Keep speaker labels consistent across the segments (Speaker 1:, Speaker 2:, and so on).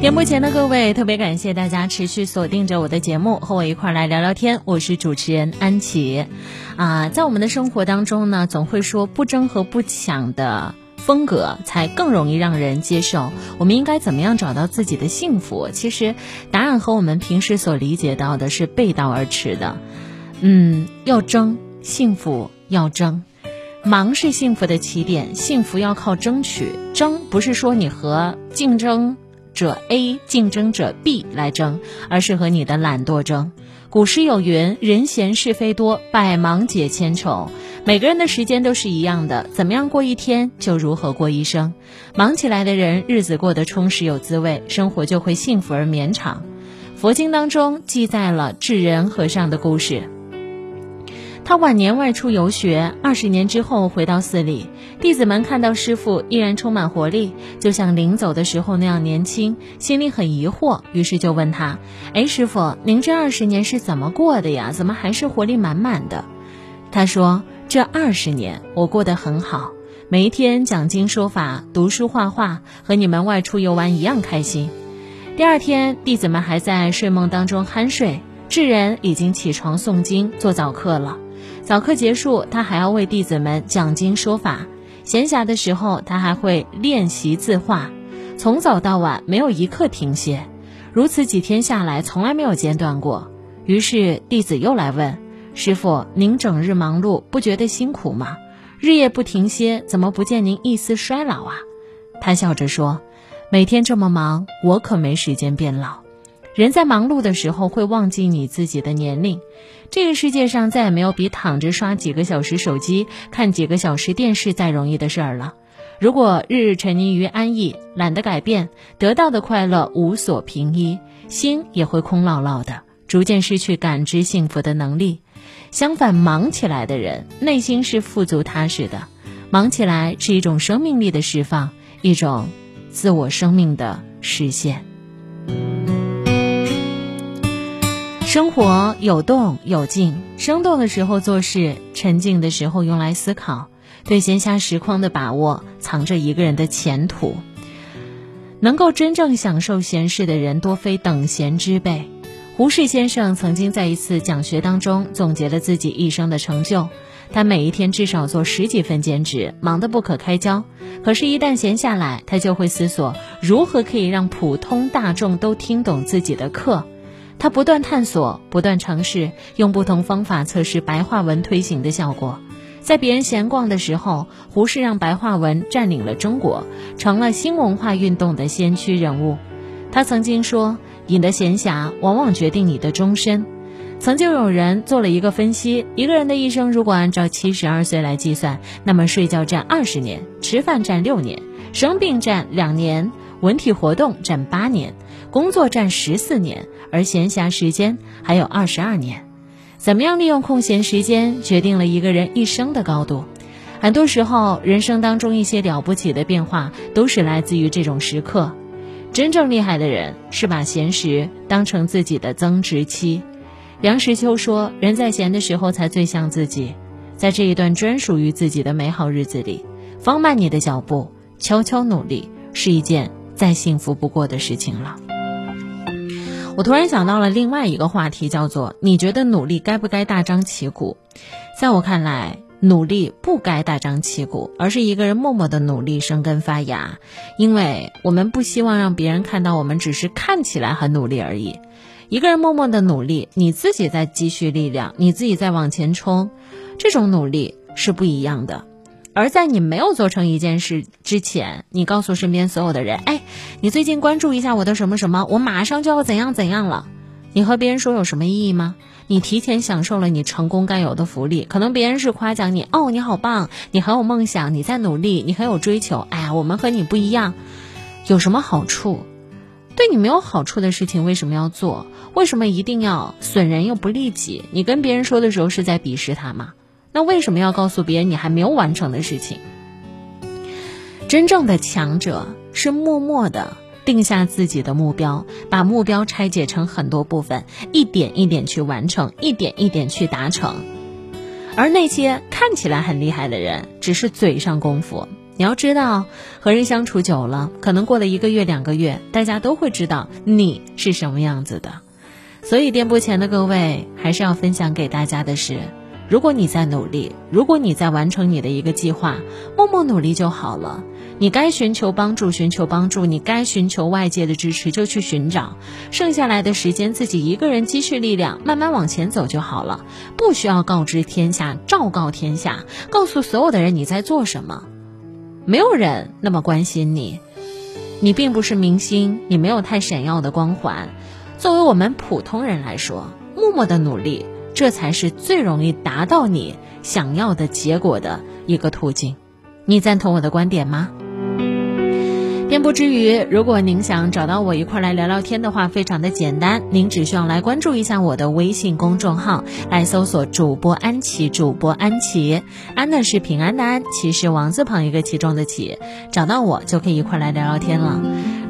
Speaker 1: 屏幕前的各位，特别感谢大家持续锁定着我的节目，和我一块儿来聊聊天。我是主持人安琪。啊，在我们的生活当中呢，总会说不争和不抢的风格才更容易让人接受。我们应该怎么样找到自己的幸福？其实答案和我们平时所理解到的是背道而驰的。嗯，要争，幸福要争。忙是幸福的起点，幸福要靠争取。争不是说你和竞争。者 A 竞争者 B 来争，而是和你的懒惰争。古诗有云：“人闲是非多，百忙解千愁。”每个人的时间都是一样的，怎么样过一天就如何过一生。忙起来的人，日子过得充实有滋味，生活就会幸福而绵长。佛经当中记载了智人和尚的故事。他晚年外出游学，二十年之后回到寺里，弟子们看到师傅依然充满活力，就像临走的时候那样年轻，心里很疑惑，于是就问他：“哎，师傅，您这二十年是怎么过的呀？怎么还是活力满满的？”他说：“这二十年我过得很好，每一天讲经说法、读书画画，和你们外出游玩一样开心。”第二天，弟子们还在睡梦当中酣睡，智人已经起床诵经做早课了。早课结束，他还要为弟子们讲经说法。闲暇的时候，他还会练习字画，从早到晚没有一刻停歇。如此几天下来，从来没有间断过。于是弟子又来问师傅：“您整日忙碌，不觉得辛苦吗？日夜不停歇，怎么不见您一丝衰老啊？”他笑着说：“每天这么忙，我可没时间变老。人在忙碌的时候，会忘记你自己的年龄。”这个世界上再也没有比躺着刷几个小时手机、看几个小时电视再容易的事儿了。如果日日沉溺于安逸，懒得改变，得到的快乐无所凭依，心也会空落落的，逐渐失去感知幸福的能力。相反，忙起来的人内心是富足踏实的，忙起来是一种生命力的释放，一种自我生命的实现。生活有动有静，生动的时候做事，沉静的时候用来思考。对闲暇时光的把握，藏着一个人的前途。能够真正享受闲适的人，多非等闲之辈。胡适先生曾经在一次讲学当中总结了自己一生的成就。他每一天至少做十几份兼职，忙得不可开交。可是，一旦闲下来，他就会思索如何可以让普通大众都听懂自己的课。他不断探索，不断尝试，用不同方法测试白话文推行的效果。在别人闲逛的时候，胡适让白话文占领了中国，成了新文化运动的先驱人物。他曾经说：“你的闲暇往往决定你的终身。”曾经有人做了一个分析：一个人的一生如果按照七十二岁来计算，那么睡觉占二十年，吃饭占六年，生病占两年，文体活动占八年，工作占十四年。而闲暇时间还有二十二年，怎么样利用空闲时间，决定了一个人一生的高度。很多时候，人生当中一些了不起的变化，都是来自于这种时刻。真正厉害的人，是把闲时当成自己的增值期。梁实秋说：“人在闲的时候才最像自己，在这一段专属于自己的美好日子里，放慢你的脚步，悄悄努力，是一件再幸福不过的事情了。”我突然想到了另外一个话题，叫做“你觉得努力该不该大张旗鼓？”在我看来，努力不该大张旗鼓，而是一个人默默的努力生根发芽，因为我们不希望让别人看到我们只是看起来很努力而已。一个人默默的努力，你自己在积蓄力量，你自己在往前冲，这种努力是不一样的。而在你没有做成一件事之前，你告诉身边所有的人：“哎，你最近关注一下我的什么什么，我马上就要怎样怎样了。”你和别人说有什么意义吗？你提前享受了你成功该有的福利，可能别人是夸奖你：“哦，你好棒，你很有梦想，你在努力，你很有追求。”哎呀，我们和你不一样，有什么好处？对你没有好处的事情为什么要做？为什么一定要损人又不利己？你跟别人说的时候是在鄙视他吗？那为什么要告诉别人你还没有完成的事情？真正的强者是默默的定下自己的目标，把目标拆解成很多部分，一点一点去完成，一点一点去达成。而那些看起来很厉害的人，只是嘴上功夫。你要知道，和人相处久了，可能过了一个月、两个月，大家都会知道你是什么样子的。所以，店铺前的各位，还是要分享给大家的是：如果你在努力，如果你在完成你的一个计划，默默努力就好了。你该寻求帮助，寻求帮助；你该寻求外界的支持，就去寻找。剩下来的时间，自己一个人积蓄力量，慢慢往前走就好了。不需要告知天下，昭告天下，告诉所有的人你在做什么。没有人那么关心你，你并不是明星，你没有太闪耀的光环。作为我们普通人来说，默默的努力，这才是最容易达到你想要的结果的一个途径。你赞同我的观点吗？编不之余，如果您想找到我一块来聊聊天的话，非常的简单，您只需要来关注一下我的微信公众号，来搜索主播安琪，主播安琪，安呢是平安的安，琪是王字旁一个其中的琪，找到我就可以一块来聊聊天了。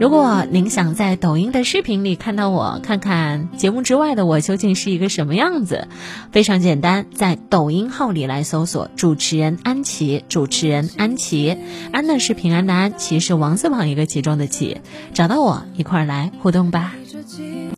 Speaker 1: 如果您想在抖音的视频里看到我，看看节目之外的我究竟是一个什么样子，非常简单，在抖音号里来搜索主持人安琪，主持人安琪，安呢是平安的安，琪是王字旁。一个其中的“其”，找到我一块儿来互动吧。